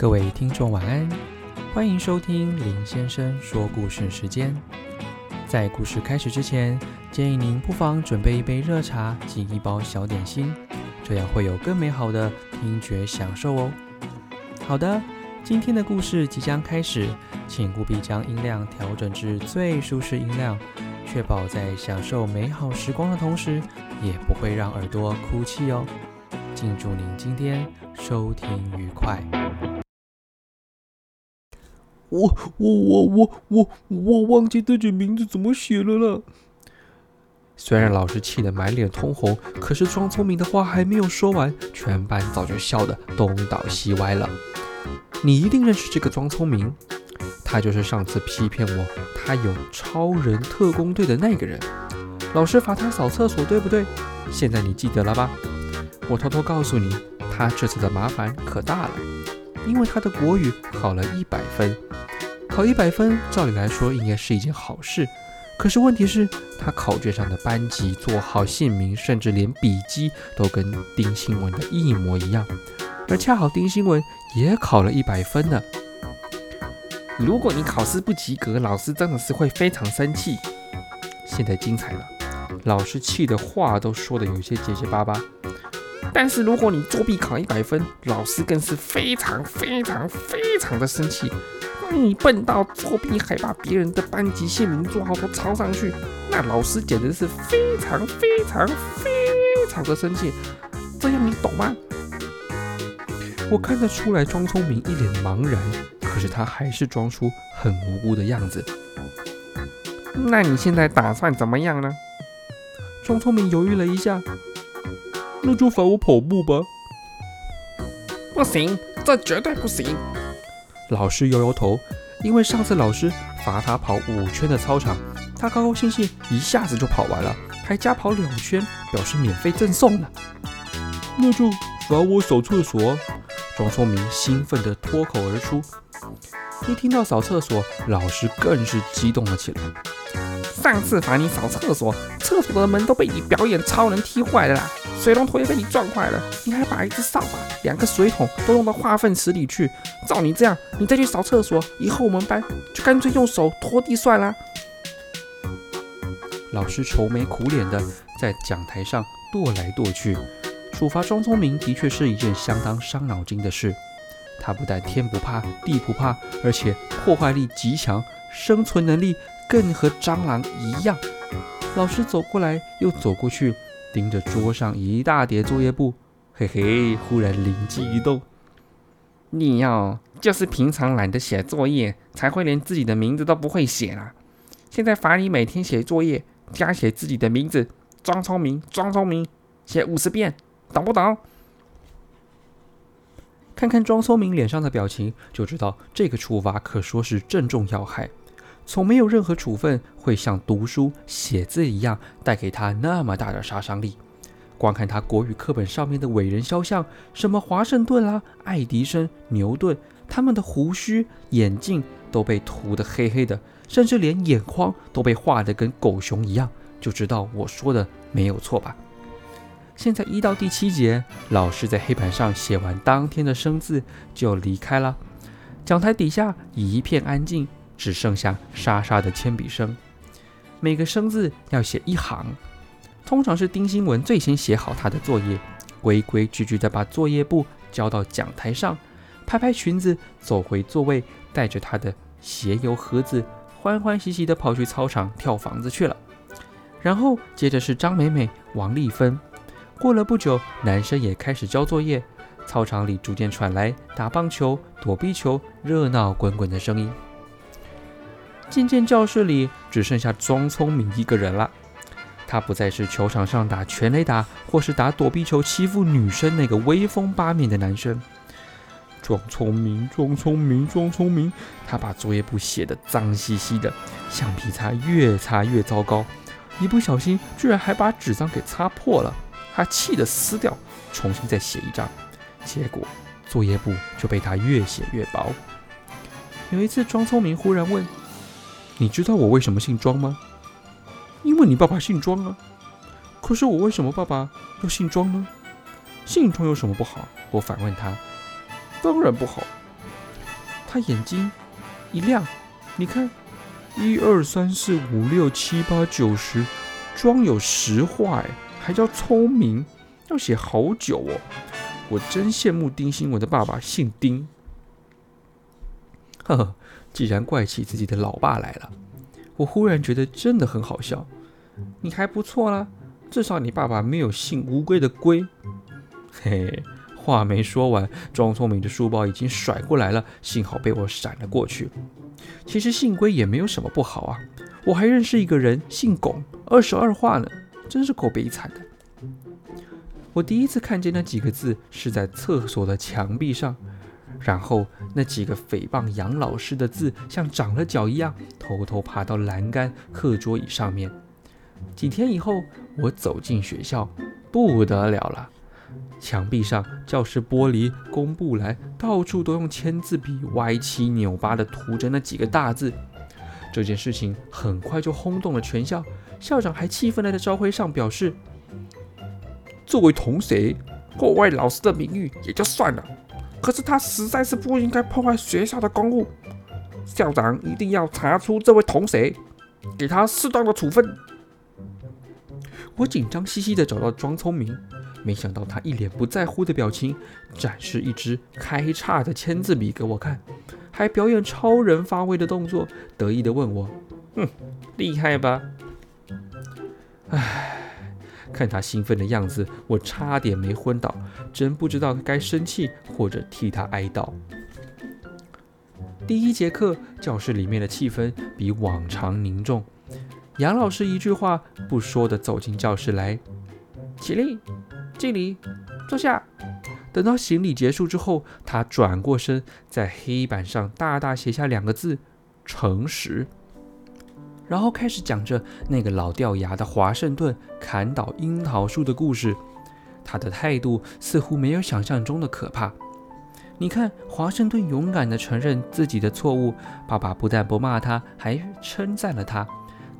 各位听众晚安，欢迎收听林先生说故事时间。在故事开始之前，建议您不妨准备一杯热茶及一包小点心，这样会有更美好的听觉享受哦。好的，今天的故事即将开始，请务必将音量调整至最舒适音量，确保在享受美好时光的同时，也不会让耳朵哭泣哦。敬祝您今天收听愉快。我我我我我我忘记自己名字怎么写了啦。虽然老师气得满脸通红，可是装聪明的话还没有说完，全班早就笑得东倒西歪了。你一定认识这个装聪明，他就是上次批骗我他有超人特工队的那个人。老师罚他扫厕所，对不对？现在你记得了吧？我偷偷告诉你，他这次的麻烦可大了，因为他的国语考了一百分。考一百分，照理来说应该是一件好事。可是问题是，他考卷上的班级、座号、姓名，甚至连笔记都跟丁新文的一模一样。而恰好丁新文也考了一百分呢。如果你考试不及格，老师真的是会非常生气。现在精彩了，老师气的话都说的有些结结巴巴。但是如果你作弊考一百分，老师更是非常非常非常的生气。你笨到作弊还把别人的班级姓名、座号都抄上去，那老师简直是非常非常非常的生气。这样你懂吗？我看得出来庄聪明一脸茫然，可是他还是装出很无辜的样子。那你现在打算怎么样呢？庄聪明犹豫了一下，那就罚我跑步吧。不行，这绝对不行。老师摇摇头，因为上次老师罚他跑五圈的操场，他高高兴兴一下子就跑完了，还加跑两圈，表示免费赠送呢。那就罚我扫厕所。庄聪明兴奋地脱口而出。一听到扫厕所，老师更是激动了起来。上次罚你扫厕所，厕所的门都被你表演超人踢坏了啦，水龙头也被你撞坏了，你还把一只扫把、两个水桶都弄到化粪池里去。照你这样，你再去扫厕所，以后我们班就干脆用手拖地算啦。老师愁眉苦脸的在讲台上跺来跺去，处罚庄聪明的确是一件相当伤脑筋的事。他不但天不怕地不怕，而且破坏力极强，生存能力。更和蟑螂一样，老师走过来又走过去，盯着桌上一大叠作业簿，嘿嘿，忽然灵机一动，你要就是平常懒得写作业，才会连自己的名字都不会写啦。现在罚你每天写作业，加写自己的名字，装聪明，装聪明，写五十遍，懂不懂？看看庄聪明脸上的表情，就知道这个处罚可说是正中要害。从没有任何处分会像读书写字一样带给他那么大的杀伤力。光看他国语课本上面的伟人肖像，什么华盛顿啦、爱迪生、牛顿，他们的胡须、眼镜都被涂得黑黑的，甚至连眼眶都被画得跟狗熊一样，就知道我说的没有错吧？现在一到第七节，老师在黑板上写完当天的生字就离开了，讲台底下一片安静。只剩下沙沙的铅笔声，每个生字要写一行。通常是丁新文最先写好他的作业，规规矩矩地把作业簿交到讲台上，拍拍裙子走回座位，带着他的鞋油盒子，欢欢喜喜地跑去操场跳房子去了。然后接着是张美美、王丽芬。过了不久，男生也开始交作业，操场里逐渐传来打棒球、躲避球、热闹滚滚的声音。渐渐，教室里只剩下庄聪明一个人了。他不再是球场上打全垒打或是打躲避球欺负女生那个威风八面的男生。庄聪明，庄聪明，庄聪明。他把作业簿写得脏兮兮的，橡皮擦越擦越糟糕，一不小心居然还把纸张给擦破了。他气得撕掉，重新再写一张，结果作业簿就被他越写越薄。有一次，庄聪明忽然问。你知道我为什么姓庄吗？因为你爸爸姓庄啊。可是我为什么爸爸要姓庄呢？姓庄有什么不好？我反问他。当然不好。他眼睛一亮，你看，一二三四五六七八九十，庄有十画，哎，还叫聪明，要写好久哦。我真羡慕丁新文的爸爸姓丁。呵呵，既然怪起自己的老爸来了，我忽然觉得真的很好笑。你还不错啦，至少你爸爸没有姓乌龟的龟。嘿。话没说完，装聪明的书包已经甩过来了，幸好被我闪了过去。其实姓龟也没有什么不好啊，我还认识一个人姓龚，二十二画呢，真是够悲惨的。我第一次看见那几个字是在厕所的墙壁上，然后那几个诽谤杨老师的字像长了脚一样，偷偷爬到栏杆、课桌椅上面。几天以后，我走进学校，不得了了。墙壁上、教室玻璃、公布栏，到处都用签字笔歪七扭八地涂着那几个大字。这件事情很快就轰动了全校，校长还气愤地在朝会上表示：“作为同学，破坏老师的名誉也就算了，可是他实在是不应该破坏学校的公物。校长一定要查出这位同学，给他适当的处分。”我紧张兮兮的找到庄聪明。没想到他一脸不在乎的表情，展示一支开叉的签字笔给我看，还表演超人发威的动作，得意的问我：“哼，厉害吧？”唉，看他兴奋的样子，我差点没昏倒，真不知道该生气或者替他哀悼。第一节课，教室里面的气氛比往常凝重。杨老师一句话不说的走进教室来，起立。敬礼，坐下。等到行礼结束之后，他转过身，在黑板上大大写下两个字“诚实”，然后开始讲着那个老掉牙的华盛顿砍倒樱桃树的故事。他的态度似乎没有想象中的可怕。你看，华盛顿勇敢地承认自己的错误，爸爸不但不骂他，还称赞了他，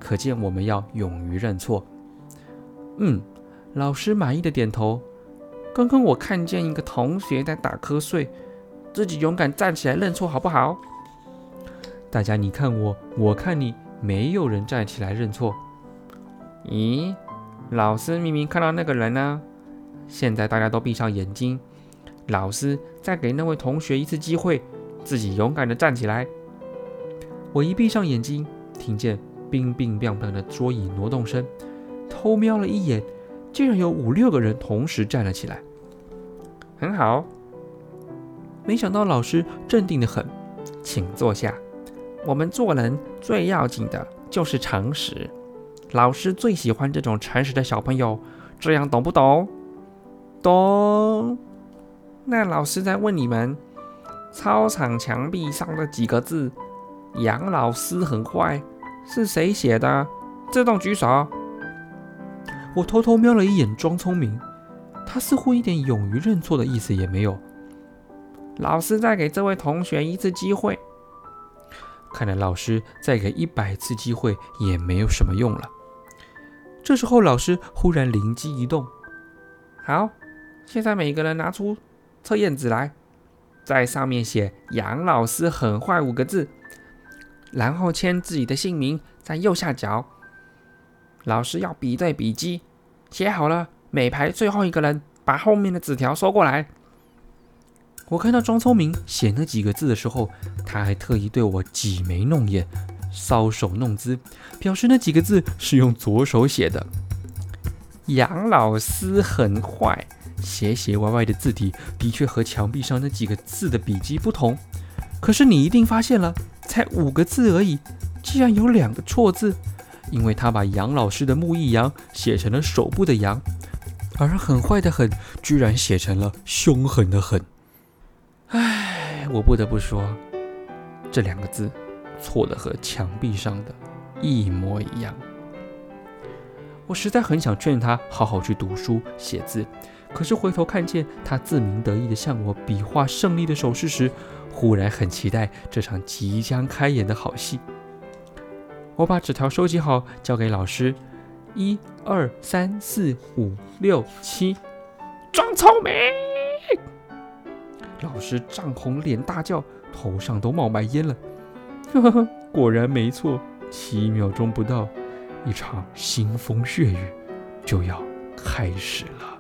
可见我们要勇于认错。嗯。老师满意的点头。刚刚我看见一个同学在打瞌睡，自己勇敢站起来认错好不好？大家你看我，我看你，没有人站起来认错。咦，老师明明看到那个人呢。现在大家都闭上眼睛，老师再给那位同学一次机会，自己勇敢的站起来。我一闭上眼睛，听见冰冰凉凉的桌椅挪动声，偷瞄了一眼。竟然有五六个人同时站了起来，很好。没想到老师镇定的很，请坐下。我们做人最要紧的就是诚实，老师最喜欢这种诚实的小朋友。这样懂不懂？懂。那老师在问你们，操场墙壁上的几个字“杨老师很坏”是谁写的？自动举手。我偷偷瞄了一眼庄聪明，他似乎一点勇于认错的意思也没有。老师再给这位同学一次机会，看来老师再给一百次机会也没有什么用了。这时候，老师忽然灵机一动：“好，现在每个人拿出测验纸来，在上面写‘杨老师很坏’五个字，然后签自己的姓名在右下角。”老师要比对笔记，写好了，每排最后一个人把后面的纸条收过来。我看到庄聪明写那几个字的时候，他还特意对我挤眉弄眼、搔首弄姿，表示那几个字是用左手写的。杨老师很坏，斜斜歪歪的字体的确和墙壁上那几个字的笔迹不同。可是你一定发现了，才五个字而已，竟然有两个错字。因为他把杨老师的木易杨写成了手部的杨，而很坏的很居然写成了凶狠的狠。唉，我不得不说，这两个字错的和墙壁上的一模一样。我实在很想劝他好好去读书写字，可是回头看见他自鸣得意地向我比划胜利的手势时，忽然很期待这场即将开演的好戏。我把纸条收集好，交给老师。一二三四五六七，装聪明！老师涨红脸大叫，头上都冒白烟了。呵呵呵，果然没错，七秒钟不到，一场腥风血雨就要开始了。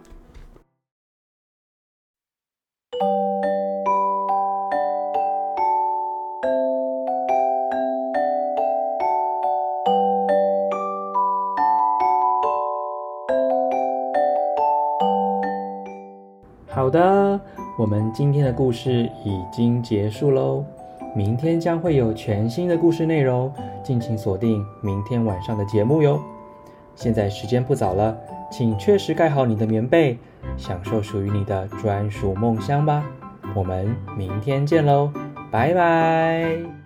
好的，我们今天的故事已经结束喽。明天将会有全新的故事内容，敬请锁定明天晚上的节目哟。现在时间不早了，请确实盖好你的棉被，享受属于你的专属梦乡吧。我们明天见喽，拜拜。